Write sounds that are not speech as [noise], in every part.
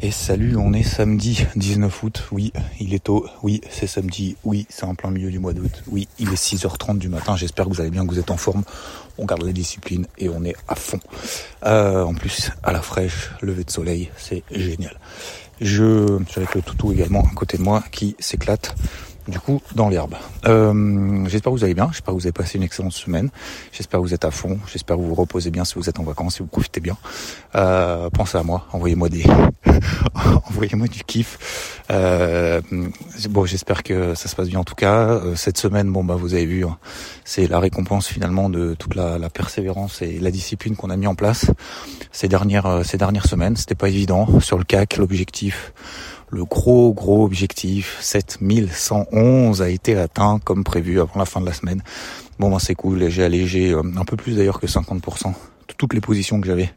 Et salut, on est samedi 19 août. Oui, il est tôt. Oui, c'est samedi. Oui, c'est en plein milieu du mois d'août. Oui, il est 6h30 du matin. J'espère que vous allez bien, que vous êtes en forme. On garde la discipline et on est à fond. Euh, en plus, à la fraîche, lever de soleil, c'est génial. Je suis avec le toutou également à côté de moi qui s'éclate du coup dans l'herbe. Euh, j'espère que vous allez bien, j'espère que vous avez passé une excellente semaine, j'espère que vous êtes à fond, j'espère que vous vous reposez bien si vous êtes en vacances, si vous profitez bien. Euh, pensez à moi, envoyez-moi des, [laughs] envoyez-moi du kiff. Euh, bon, j'espère que ça se passe bien en tout cas. Euh, cette semaine, bon bah vous avez vu, hein, c'est la récompense finalement de toute la, la persévérance et la discipline qu'on a mis en place ces dernières euh, ces dernières semaines. C'était pas évident sur le CAC, l'objectif le gros gros objectif 7111 a été atteint comme prévu avant la fin de la semaine. Bon ben c'est cool, j'ai allégé euh, un peu plus d'ailleurs que 50% de toutes les positions que j'avais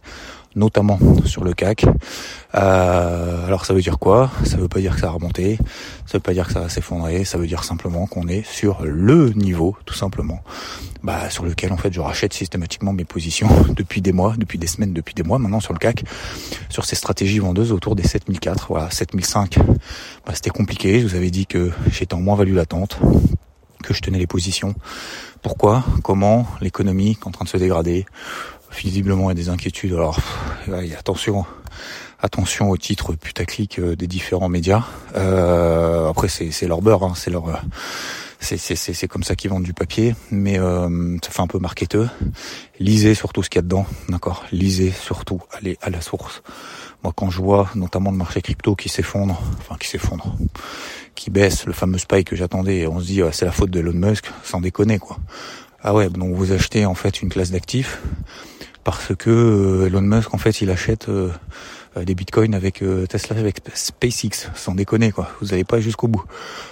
notamment sur le CAC. Euh, alors ça veut dire quoi? Ça veut pas dire que ça a remonté, ça veut pas dire que ça va s'effondrer, ça veut dire simplement qu'on est sur le niveau, tout simplement, bah, sur lequel en fait je rachète systématiquement mes positions [laughs] depuis des mois, depuis des semaines, depuis des mois maintenant sur le CAC, sur ces stratégies vendeuses autour des 7004, voilà 7005. Bah, c'était compliqué, je vous avais dit que j'étais en moins value latente que je tenais les positions. Pourquoi? Comment? L'économie est en train de se dégrader visiblement il y a des inquiétudes. Alors attention, attention au titre putaclic euh, des différents médias. Euh, après c'est leur beurre, hein, c'est leur euh, c'est comme ça qu'ils vendent du papier, mais euh, ça fait un peu marketeux. Lisez surtout ce qu'il y a dedans, d'accord? Lisez surtout, allez à la source. Moi, quand je vois notamment le marché crypto qui s'effondre, enfin qui s'effondre, qui baisse, le fameux spike que j'attendais, on se dit c'est la faute de Elon Musk, sans déconner quoi. Ah ouais, donc vous achetez en fait une classe d'actifs parce que euh, Elon Musk en fait il achète euh, euh, des bitcoins avec Tesla avec SpaceX. Sans déconner quoi. Vous n'allez pas jusqu'au bout.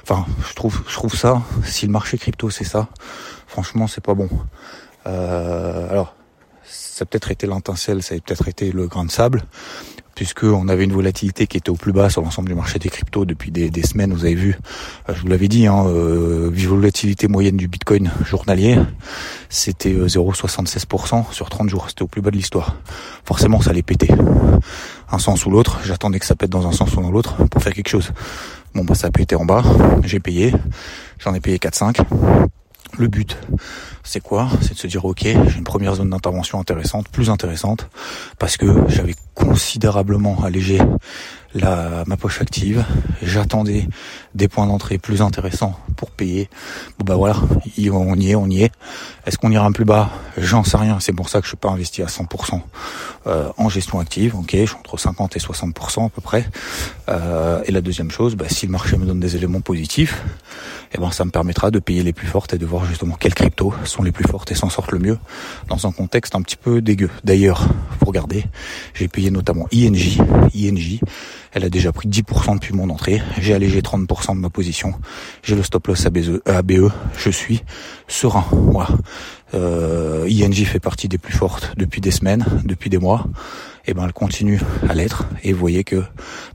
Enfin je trouve je trouve ça si le marché crypto c'est ça franchement c'est pas bon. Alors ça a peut-être été l'intincelle ça a peut-être été le grain de sable puisqu'on avait une volatilité qui était au plus bas sur l'ensemble du marché des cryptos depuis des, semaines, vous avez vu, euh, je vous l'avais dit, hein, euh, volatilité moyenne du Bitcoin journalier, c'était 0,76% euh, sur 30 jours, c'était au plus bas de l'histoire. Forcément, ça allait péter. Un sens ou l'autre, j'attendais que ça pète dans un sens ou dans l'autre pour faire quelque chose. Bon, bah ça a pété en bas, j'ai payé, j'en ai payé 4-5. Le but, c'est quoi? C'est de se dire ok, j'ai une première zone d'intervention intéressante, plus intéressante, parce que j'avais considérablement allégé la, ma poche active. J'attendais des points d'entrée plus intéressants pour payer. Bon bah voilà, on y est, on y est. Est-ce qu'on ira plus bas? J'en sais rien. C'est pour ça que je suis pas investi à 100% euh, en gestion active. Ok, je suis entre 50 et 60% à peu près. Euh, et la deuxième chose, bah, si le marché me donne des éléments positifs, eh ben ça me permettra de payer les plus fortes et de voir justement quelles cryptos sont les plus fortes et s'en sortent le mieux dans un contexte un petit peu dégueu. D'ailleurs, pour regarder, j'ai payé notamment INJ. INJ, elle a déjà pris 10% depuis mon entrée. J'ai allégé 30% de ma position. J'ai le stop loss ABE. ABE. Je suis serein. Voilà. Euh, INJ fait partie des plus fortes depuis des semaines, depuis des mois. Et ben elle continue à l'être. Et vous voyez que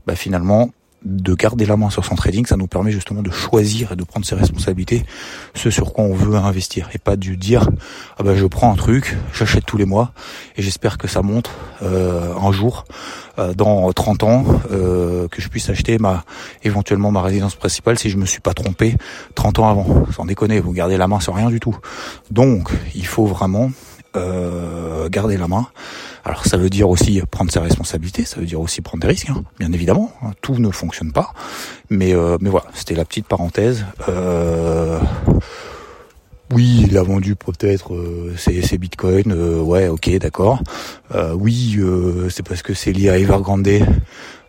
bah, finalement de garder la main sur son trading, ça nous permet justement de choisir et de prendre ses responsabilités, ce sur quoi on veut investir, et pas de dire ah ben je prends un truc, j'achète tous les mois et j'espère que ça monte euh, un jour euh, dans 30 ans euh, que je puisse acheter ma éventuellement ma résidence principale si je me suis pas trompé 30 ans avant. Sans déconner, vous gardez la main sur rien du tout. Donc il faut vraiment garder la main. Alors ça veut dire aussi prendre ses responsabilités, ça veut dire aussi prendre des risques, hein, bien évidemment. Hein. Tout ne fonctionne pas, mais euh, mais voilà, c'était la petite parenthèse. Euh, oui, il a vendu peut-être euh, ses, bitcoins, ouais, ok, d'accord. oui, c'est parce que c'est lié à Evergrande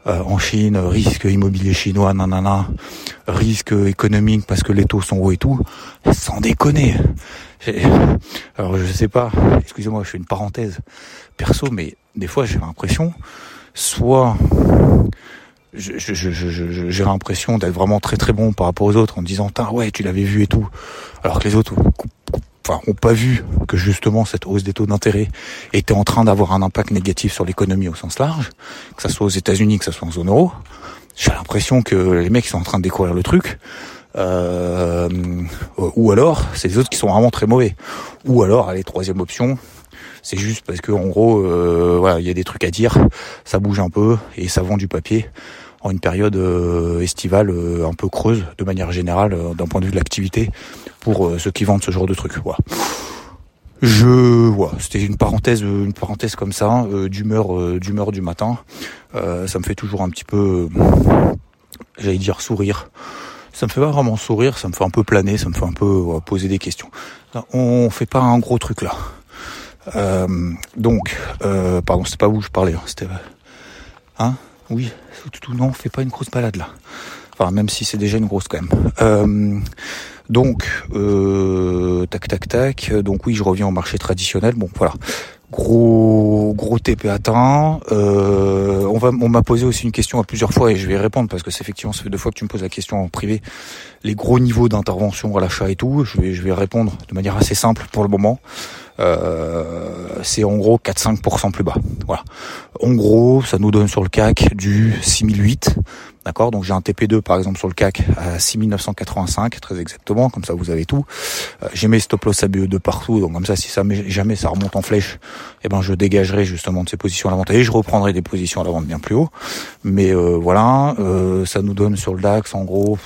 en Chine, risque immobilier chinois, nanana, risque économique parce que les taux sont hauts et tout. Sans déconner. Alors je sais pas, excusez-moi, je fais une parenthèse perso, mais des fois j'ai l'impression, soit j'ai l'impression d'être vraiment très très bon par rapport aux autres en disant ouais tu l'avais vu et tout, alors que les autres enfin, ont pas vu que justement cette hausse des taux d'intérêt était en train d'avoir un impact négatif sur l'économie au sens large, que ça soit aux États-Unis, que ça soit en zone euro. J'ai l'impression que les mecs sont en train de découvrir le truc euh, ou alors, c'est les autres qui sont vraiment très mauvais. Ou alors, allez, troisième option, C'est juste parce que en gros, euh, voilà, il y a des trucs à dire, ça bouge un peu et ça vend du papier en une période euh, estivale un peu creuse de manière générale d'un point de vue de l'activité pour ceux qui vendent ce genre de trucs. Voilà. Je voilà, c'était une parenthèse, une parenthèse comme ça, d'humeur, d'humeur du matin. ça me fait toujours un petit peu, j'allais dire sourire ça me fait pas vraiment sourire, ça me fait un peu planer, ça me fait un peu poser des questions. On fait pas un gros truc là. Euh, donc, euh, pardon, c'était pas vous je parlais, hein, c'était, hein, oui, tout, non, on fait pas une grosse balade là. Enfin, même si c'est déjà une grosse quand même. Euh, donc, euh, tac, tac, tac. Donc oui, je reviens au marché traditionnel. Bon, voilà. Gros gros TP atteint. Euh, on va on m'a posé aussi une question à plusieurs fois et je vais répondre parce que c'est effectivement ça fait deux fois que tu me poses la question en privé. Les gros niveaux d'intervention à l'achat et tout, je vais je vais répondre de manière assez simple pour le moment. Euh, c'est en gros 4-5% plus bas. Voilà. En gros, ça nous donne sur le CAC du 6008 D'accord? Donc j'ai un TP2 par exemple sur le CAC à 6985 très exactement, comme ça vous avez tout. Euh, j'ai mes stop loss ABE de partout, donc comme ça si jamais ça remonte en flèche, eh ben je dégagerai justement de ces positions à la vente et je reprendrai des positions à la vente bien plus haut. Mais euh, voilà, euh, ça nous donne sur le DAX en gros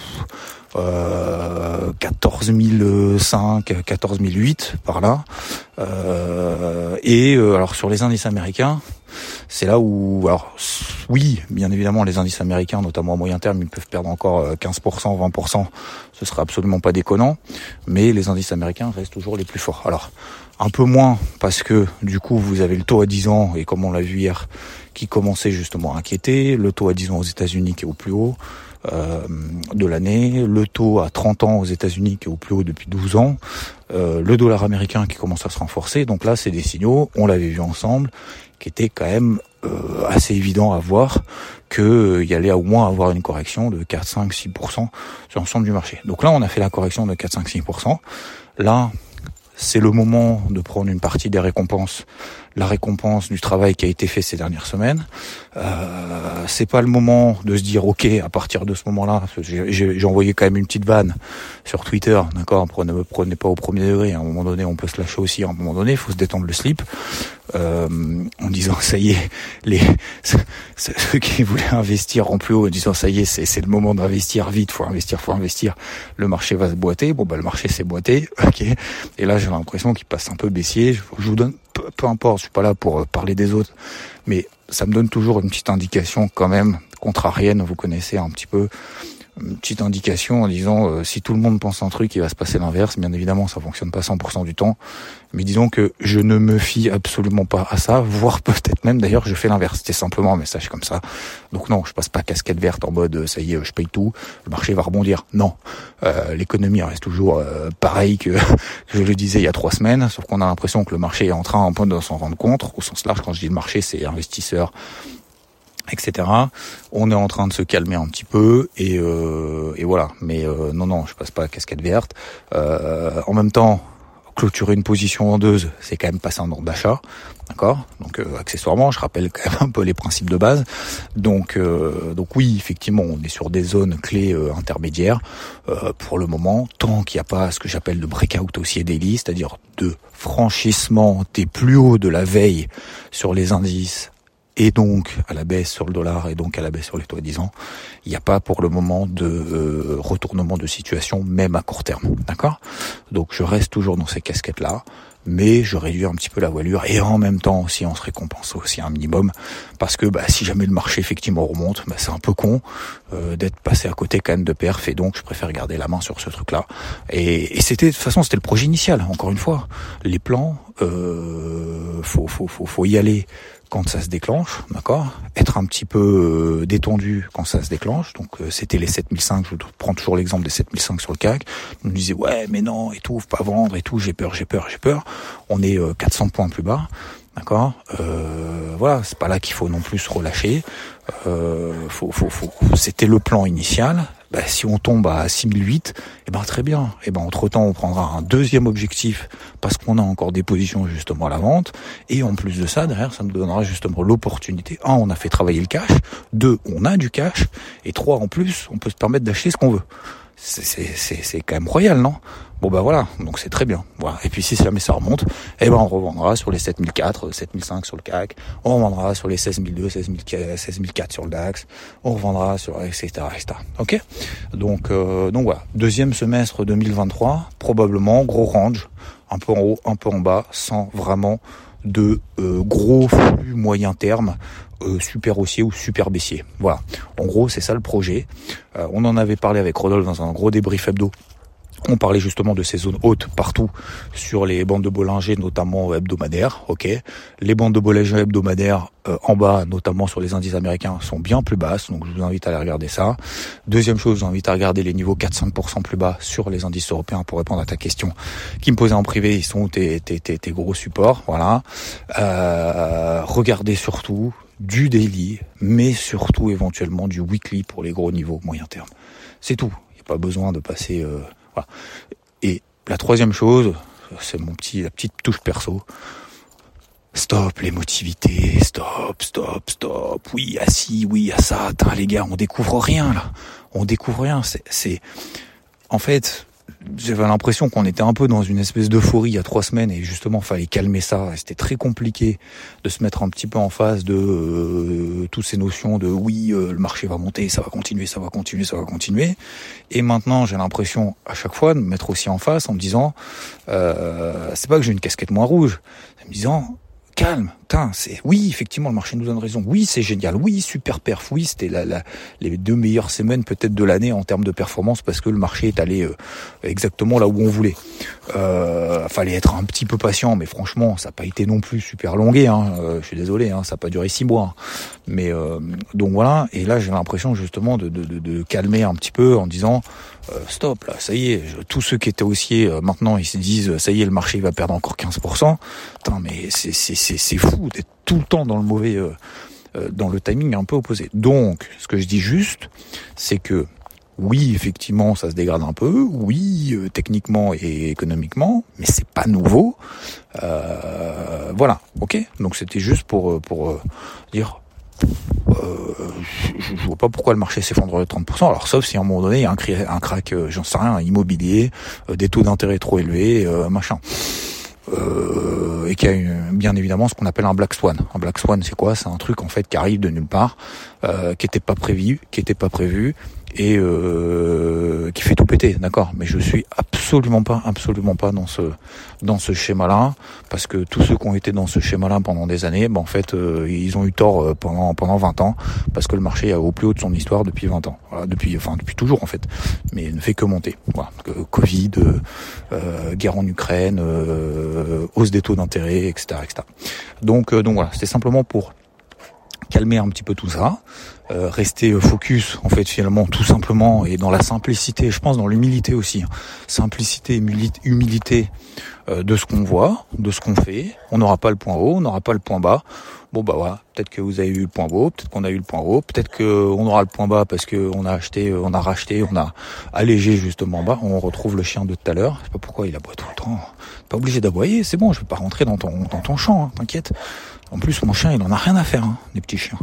euh, 14 005, 14 008 par là. Euh, et alors sur les indices américains, c'est là où, alors oui, bien évidemment, les indices américains, notamment à moyen terme, ils peuvent perdre encore 15%, euh, 20%, ce serait absolument pas déconnant, mais les indices américains restent toujours les plus forts. Alors, un peu moins parce que du coup, vous avez le taux à 10 ans, et comme on l'a vu hier, qui commençait justement à inquiéter, le taux à 10 ans aux États-Unis qui est au plus haut, euh, de l'année, le taux à 30 ans aux États-Unis qui est au plus haut depuis 12 ans, euh, le dollar américain qui commence à se renforcer. Donc là, c'est des signaux, on l'avait vu ensemble, qui était quand même euh, assez évident à voir qu'il euh, y allait au moins avoir une correction de 4, 5, 6% sur l'ensemble du marché. Donc là, on a fait la correction de 4, 5, 6%. Là, c'est le moment de prendre une partie des récompenses, la récompense du travail qui a été fait ces dernières semaines. Euh, c'est pas le moment de se dire ok à partir de ce moment-là. J'ai envoyé quand même une petite vanne sur Twitter, d'accord. Ne me prenez pas au premier degré. À un moment donné, on peut se lâcher aussi. À un moment donné, il faut se détendre le slip. Euh, en disant ça y est, les [laughs] ceux qui voulaient investir en plus haut, en disant ça y est, c'est le moment d'investir vite, faut investir, faut investir. Le marché va se boiter. Bon bah le marché s'est boité, [laughs] ok. Et là j'ai l'impression qu'il passe un peu baissier. Je vous donne peu, importe, je suis pas là pour euh, parler des autres, mais ça me donne toujours une petite indication quand même contrarienne. Vous connaissez un petit peu une petite indication en disant euh, si tout le monde pense un truc, il va se passer l'inverse. Bien évidemment, ça fonctionne pas 100% du temps, mais disons que je ne me fie absolument pas à ça, voire [laughs] peut-être même d'ailleurs je fais l'inverse. C'était simplement un message comme ça. Donc non, je passe pas casquette verte en mode ça y est, je paye tout, le marché va rebondir. Non, euh, l'économie reste toujours euh, pareil que, [laughs] je le disais il y a trois semaines, sauf qu'on a l'impression que le marché est en train un peu de s'en rendre compte. Au sens large, quand je dis le marché, c'est investisseurs etc. On est en train de se calmer un petit peu et, euh, voilà. Mais euh, non, non, je passe pas la casquette verte. Euh, en même temps, clôturer une position vendeuse, c'est quand même passer un ordre d'achat, d'accord? Donc accessoirement, je rappelle quand même [laughs] un peu les principes de base. Donc, donc oui, effectivement, on est sur des zones clés intermédiaires pour le moment, tant qu'il n'y a pas ce que j'appelle de breakout haussier daily, c'est-à-dire de franchissement des plus hauts de la veille sur les indices et donc à la baisse sur le dollar et donc à la baisse sur les taux à 10 ans, il n'y a pas pour le moment de euh, retournement de situation, même à court terme. D'accord? Donc je reste toujours dans ces casquettes-là, mais je réduis un petit peu la voilure et en même temps aussi on se récompense aussi un minimum, parce que bah, si jamais le marché effectivement remonte, bah, c'est un peu con euh, d'être passé à côté quand de perf, et donc je préfère garder la main sur ce truc-là. Et, et c'était de toute façon c'était le projet initial, encore une fois. Les plans, euh, faut, faut, faut, faut y aller quand ça se déclenche, d'accord? Être un petit peu euh, détendu quand ça se déclenche. Donc euh, c'était les 7005, je prends toujours l'exemple des 7005 sur le CAC. On me disait ouais mais non et tout, faut pas vendre et tout, j'ai peur, j'ai peur, j'ai peur. On est 400 euh, points plus bas. D'accord? Euh, Voilà, c'est pas là qu'il faut non plus se relâcher. Euh, faut, faut, faut, C'était le plan initial. Bah, si on tombe à 6008, eh ben très bien. Eh ben entre temps, on prendra un deuxième objectif parce qu'on a encore des positions justement à la vente. Et en plus de ça, derrière, ça nous donnera justement l'opportunité. Un, on a fait travailler le cash. Deux, on a du cash. Et trois, en plus, on peut se permettre d'acheter ce qu'on veut. C'est quand même royal, non? Bon bah voilà, donc c'est très bien. Voilà. Et puis si jamais ça remonte, eh ben on revendra sur les 7004, 7005 sur le CAC, on revendra sur les 16002, 16004 sur le DAX, on revendra sur etc. etc. Ok? Donc euh, donc voilà, deuxième semestre 2023, probablement gros range, un peu en haut, un peu en bas, sans vraiment de euh, gros flux moyen terme euh, super haussier ou super baissier. Voilà. En gros, c'est ça le projet. Euh, on en avait parlé avec Rodolphe dans un gros débrief hebdo on parlait justement de ces zones hautes partout sur les bandes de Bollinger, notamment hebdomadaires. Ok, les bandes de Bollinger hebdomadaires euh, en bas, notamment sur les indices américains, sont bien plus basses. Donc je vous invite à aller regarder ça. Deuxième chose, je vous invite à regarder les niveaux 4-5% plus bas sur les indices européens pour répondre à ta question qui me posait en privé. Ils sont tes, tes, tes, tes gros supports. Voilà. Euh, regardez surtout du daily, mais surtout éventuellement du weekly pour les gros niveaux moyen terme. C'est tout. Il n'y a pas besoin de passer. Euh, Et la troisième chose, c'est mon petit, la petite touche perso. Stop l'émotivité, stop, stop, stop. Oui, ah si, oui, à ça. Les gars, on découvre rien là. On découvre rien. C'est, c'est, en fait, j'avais l'impression qu'on était un peu dans une espèce d'euphorie il y a trois semaines et justement fallait calmer ça. C'était très compliqué de se mettre un petit peu en face de euh, toutes ces notions de oui euh, le marché va monter, ça va continuer, ça va continuer, ça va continuer. Et maintenant j'ai l'impression à chaque fois de me mettre aussi en face en me disant euh, c'est pas que j'ai une casquette moins rouge, en me disant calme, c'est oui, effectivement, le marché nous donne raison. Oui, c'est génial. Oui, super perf. Oui, c'était la, les deux meilleures semaines peut-être de l'année en termes de performance parce que le marché est allé euh, exactement là où on voulait. Euh, fallait être un petit peu patient, mais franchement, ça n'a pas été non plus super longué. Hein. Euh, je suis désolé, hein, ça n'a pas duré six mois. Mais euh, donc voilà. Et là, j'ai l'impression justement de, de, de, de, calmer un petit peu en disant stop là, ça y est. tous ceux qui étaient haussiers maintenant, ils se disent ça y est, le marché va perdre encore 15%. Putain, mais c'est c'est fou d'être tout le temps dans le mauvais, euh, euh, dans le timing un peu opposé. Donc, ce que je dis juste, c'est que oui, effectivement, ça se dégrade un peu. Oui, euh, techniquement et économiquement, mais c'est pas nouveau. voilà, ok. Donc c'était juste pour pour dire. je, vois pas pourquoi le marché s'effondrerait de 30%. Alors sauf si à un moment donné il y a un, un crack, j'en sais rien, immobilier, des taux d'intérêt trop élevés, machin euh, et qui a bien évidemment ce qu'on appelle un black swan. Un black swan, c'est quoi? C'est un truc en fait qui arrive de nulle part, euh, qui était pas prévu, qui était pas prévu, et euh, qui fait tout péter, d'accord. Mais je suis absolument pas, absolument pas dans ce dans ce schéma-là, parce que tous ceux qui ont été dans ce schéma-là pendant des années, ben en fait, euh, ils ont eu tort euh, pendant pendant 20 ans, parce que le marché est au plus haut de son histoire depuis 20 ans, voilà, depuis enfin depuis toujours en fait, mais ne fait que monter. Voilà, Covid, euh, guerre en Ukraine, hausse des taux d'intérêt, etc., etc. Donc donc voilà, c'était simplement pour calmer un petit peu tout ça, euh, rester focus en fait finalement tout simplement et dans la simplicité, je pense dans l'humilité aussi, hein. simplicité humilité euh, de ce qu'on voit, de ce qu'on fait. On n'aura pas le point haut, on n'aura pas le point bas. Bon bah voilà, peut-être que vous avez eu le point haut, peut-être qu'on a eu le point haut, peut-être qu'on aura le point bas parce que on a acheté, on a racheté, on a allégé justement bas. On retrouve le chien de tout à l'heure. Je sais pas pourquoi il aboie tout le temps. Pas obligé d'aboyer, c'est bon, je vais pas rentrer dans ton dans ton champ, hein, t'inquiète. En plus, mon chien, il en a rien à faire, hein, des petits chiens.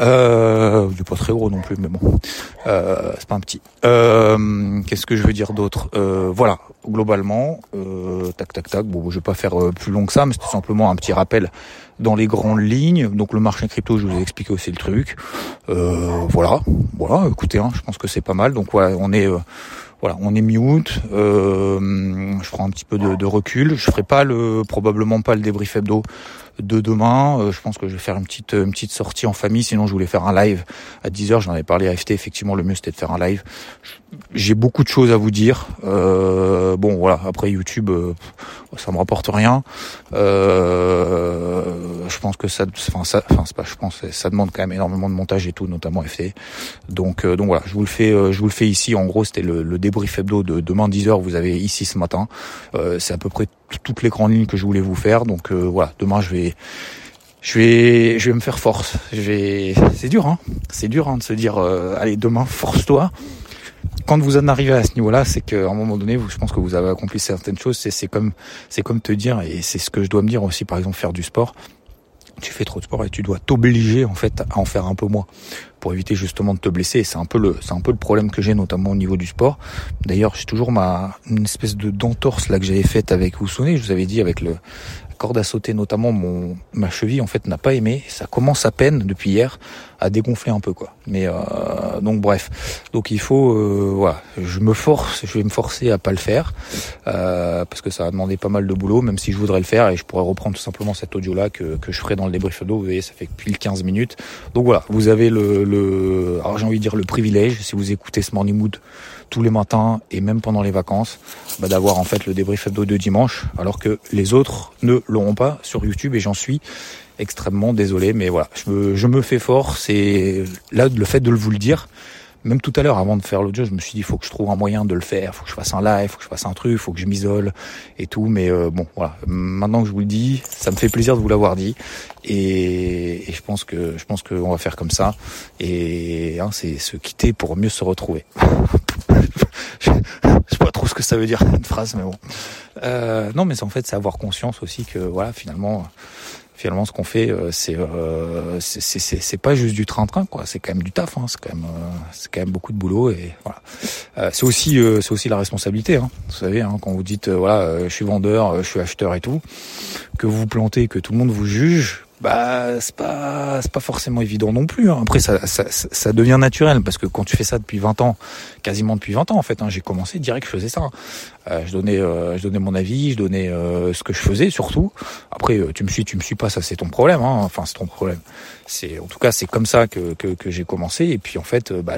Euh, il pas très gros non plus, mais bon, euh, c'est pas un petit. Euh, Qu'est-ce que je veux dire d'autre? Euh, Voilà, globalement, euh, tac, tac, tac. Bon, je vais pas faire plus long que ça, mais c'était simplement un petit rappel dans les grandes lignes. Donc le marché crypto, je vous ai expliqué aussi le truc. voilà, voilà. Écoutez, hein, je pense que c'est pas mal. Donc voilà, on est voilà, on est. Euh, je prends un petit peu de, de, recul. Je ferai pas le probablement pas le débrief hebdo de demain. Euh, je pense que je vais faire une petite une petite sortie en famille. Sinon, je voulais faire un live à 10h. J'en avais parlé à FT. Effectivement, le mieux c'était de faire un live. J'ai beaucoup de choses à vous dire. Euh, bon, voilà. Après YouTube, euh, ça me rapporte rien. Euh, je pense que ça, enfin ça, enfin c'est pas, je pense, ça demande quand même énormément de montage et tout, notamment FT. Donc, donc voilà. Je vous le fais, je vous le fais ici. En gros, c'était le, le débrief hebdo de demain 10h. Vous avez ici ce matin. c'est à peu près toutes les grandes lignes que je voulais vous faire. Donc voilà. Demain, je vais je vais, je vais me faire force. C'est dur, hein. C'est dur hein, de se dire, euh, allez, demain, force-toi. Quand vous en arrivez à ce niveau-là, c'est qu'à un moment donné, vous, je pense que vous avez accompli certaines choses. C'est comme, c'est comme te dire, et c'est ce que je dois me dire aussi, par exemple, faire du sport. Tu fais trop de sport et tu dois t'obliger en fait à en faire un peu moins pour éviter justement de te blesser. C'est un peu le, c'est un peu le problème que j'ai notamment au niveau du sport. D'ailleurs, j'ai toujours ma une espèce de d'entorse là que j'avais faite avec vous souvenez, je vous avais dit avec le corde à sauter notamment mon ma cheville en fait n'a pas aimé. Ça commence à peine depuis hier à dégonfler un peu quoi. Mais euh, donc bref. Donc il faut euh, voilà. Je me force je vais me forcer à pas le faire euh, parce que ça a demandé pas mal de boulot même si je voudrais le faire et je pourrais reprendre tout simplement cet audio là que, que je ferai dans le débrief d'eau. Vous voyez ça fait pile 15 minutes. Donc voilà. Vous avez le, le alors j'ai envie de dire le privilège. Si vous écoutez ce morning mood tous les matins et même pendant les vacances bah, d'avoir en fait le débrief de dimanche alors que les autres ne l'auront pas sur YouTube et j'en suis extrêmement désolé mais voilà. Je me, je me fais fort c'est là le fait de vous le dire même tout à l'heure, avant de faire l'audio, je me suis dit, il faut que je trouve un moyen de le faire, faut que je fasse un live, faut que je fasse un truc, faut que je m'isole et tout. Mais euh, bon, voilà. Maintenant que je vous le dis, ça me fait plaisir de vous l'avoir dit. Et, et, je pense que je pense qu'on va faire comme ça. Et hein, c'est se quitter pour mieux se retrouver. [laughs] je sais pas trop ce que ça veut dire cette phrase, mais bon. Euh, non, mais en fait, c'est avoir conscience aussi que voilà, finalement, finalement, ce qu'on fait, euh, c'est euh, c'est pas juste du train-train, quoi. C'est quand même du taf. Hein. C'est quand même euh, c'est quand même beaucoup de boulot et voilà. Euh, c'est aussi c'est aussi la responsabilité. Hein. Vous savez, hein, quand vous dites voilà, je suis vendeur, je suis acheteur et tout, que vous vous plantez, que tout le monde vous juge, bah c'est pas c'est pas forcément évident non plus. Hein. Après ça, ça, ça devient naturel parce que quand tu fais ça depuis 20 ans, quasiment depuis 20 ans en fait, hein, j'ai commencé direct je faisais ça. Euh, je donnais euh, je donnais mon avis, je donnais euh, ce que je faisais surtout. Après tu me suis tu me suis pas ça c'est ton problème hein. Enfin c'est ton problème. C'est en tout cas c'est comme ça que que, que j'ai commencé et puis en fait bah,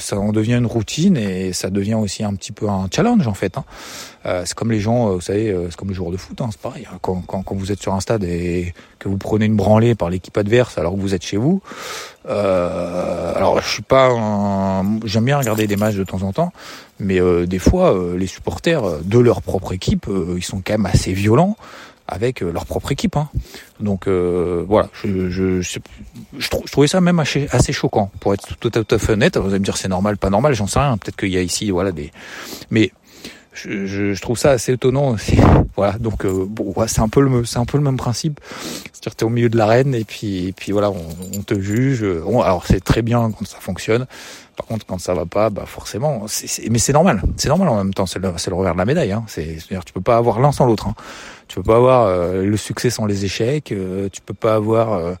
ça en devient une routine et ça devient aussi un petit peu un challenge en fait. Hein. c'est comme les gens vous savez c'est comme les joueurs de foot hein, c'est pareil. Hein. Quand, quand quand vous êtes sur un stade et que vous prenez une branlée par l'équipe adverse alors que vous êtes chez vous. Euh, alors je suis pas, un... j'aime bien regarder des matchs de temps en temps, mais euh, des fois euh, les supporters de leur propre équipe, euh, ils sont quand même assez violents avec euh, leur propre équipe. Hein. Donc voilà, je, je, je, trouvais ça même assez, assez choquant pour être tout, tout à fait honnête. Vous allez me dire c'est normal, pas normal, j'en sais rien. Peut-être qu'il y a ici voilà des, mais je, je, trouve ça assez étonnant aussi. [laughs] Voilà, donc euh, bon, c'est un peu le c'est un peu le même principe. C'est-à-dire t'es au milieu de l'arène et puis et puis voilà, on, on te juge. On, alors c'est très bien quand ça fonctionne. Par contre, quand ça va pas, bah forcément, mais c'est normal. C'est normal en même temps. C'est le, revers de la médaille. Hein. C'est, c'est-à-dire tu peux pas avoir l'un sans l'autre. Hein. Tu peux pas avoir euh, le succès sans les échecs. Euh, tu peux pas avoir euh,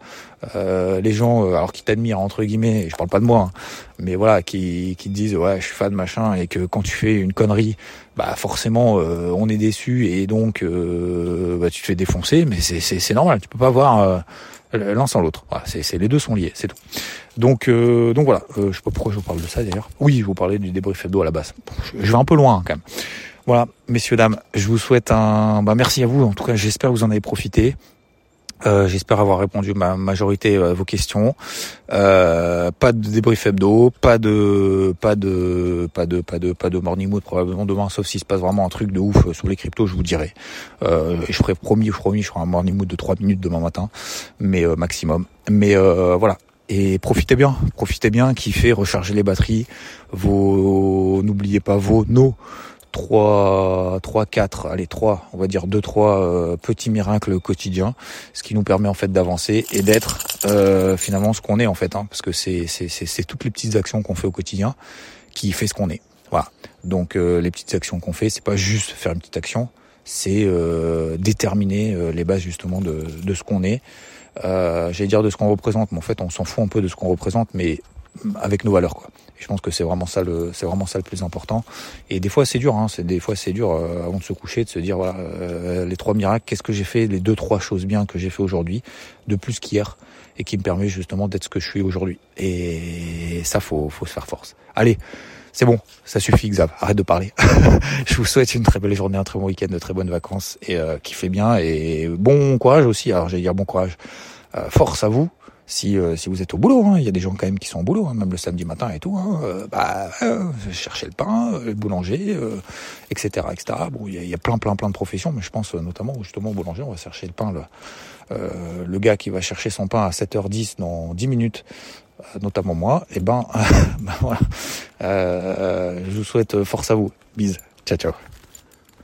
euh les gens, alors qui t'admirent entre guillemets. Je parle pas de moi, hein, mais voilà, qui qui te disent ouais, je suis fan machin, et que quand tu fais une connerie, bah forcément on est déçu et donc bah, tu te fais défoncer. Mais c'est normal. Tu peux pas avoir l'un sans l'autre. Voilà, c'est, les deux sont liés, c'est tout. Donc, euh, donc voilà. Euh, je sais pas pourquoi je vous parle de ça d'ailleurs. Oui, je vous parlais du débrief hebdo à la base. je, vais un peu loin quand même. Voilà, messieurs dames, je vous souhaite un. Bah, merci à vous. En tout cas, j'espère que vous en avez profité. Euh, J'espère avoir répondu ma majorité à vos questions. Euh, pas de débrief hebdo, pas de, pas de, pas de, pas de, pas de morning mood probablement demain, sauf s'il se passe vraiment un truc de ouf sur les cryptos, je vous dirai. Euh, je ferai promis, promis, je ferai un morning mood de 3 minutes demain matin, mais euh, maximum. Mais euh, voilà. Et profitez bien, profitez bien, kiffez, rechargez les batteries. Vos, n'oubliez pas vos, nos 3, 3, 4, allez 3, on va dire 2, 3 euh, petits miracles quotidiens, ce qui nous permet en fait d'avancer et d'être euh, finalement ce qu'on est en fait, hein, parce que c'est, c'est, c'est, toutes les petites actions qu'on fait au quotidien qui fait ce qu'on est. Voilà. Donc euh, les petites actions qu'on fait, c'est pas juste faire une petite action, c'est euh, déterminer euh, les bases justement de, de ce qu'on est. J'allais dire de ce qu'on représente, mais en fait on s'en fout un peu de ce qu'on représente, mais avec nos valeurs quoi. Je pense que c'est vraiment ça le c'est vraiment ça le plus important. Et des fois c'est dur hein, c'est des fois c'est dur euh, avant de se coucher de se dire voilà euh, les trois miracles, qu'est-ce que j'ai fait, les deux trois choses bien que j'ai fait aujourd'hui de plus qu'hier et qui me permet justement d'être ce que je suis aujourd'hui. Et ça faut faut se faire force. Allez, c'est bon, ça suffit Xav, arrête de parler. [laughs] je vous souhaite une très belle journée, un très bon week-end, de très bonnes vacances et euh, fait bien et bon courage aussi. Alors j'allais dire bon courage, euh, force à vous si euh, si vous êtes au boulot, hein, il y a des gens quand même qui sont au boulot, hein, même le samedi matin et tout. Hein, euh, bah, euh, chercher le pain, le boulanger, etc., etc. Bon, il y a, plein, plein, plein de professions, mais je pense notamment justement au boulanger, on va chercher le pain. Le, le gars qui va chercher son pain à 7h10 dans 10 minutes, notamment moi, et ben, [laughs] ben voilà. je vous souhaite force à vous. Bise. Ciao, ciao.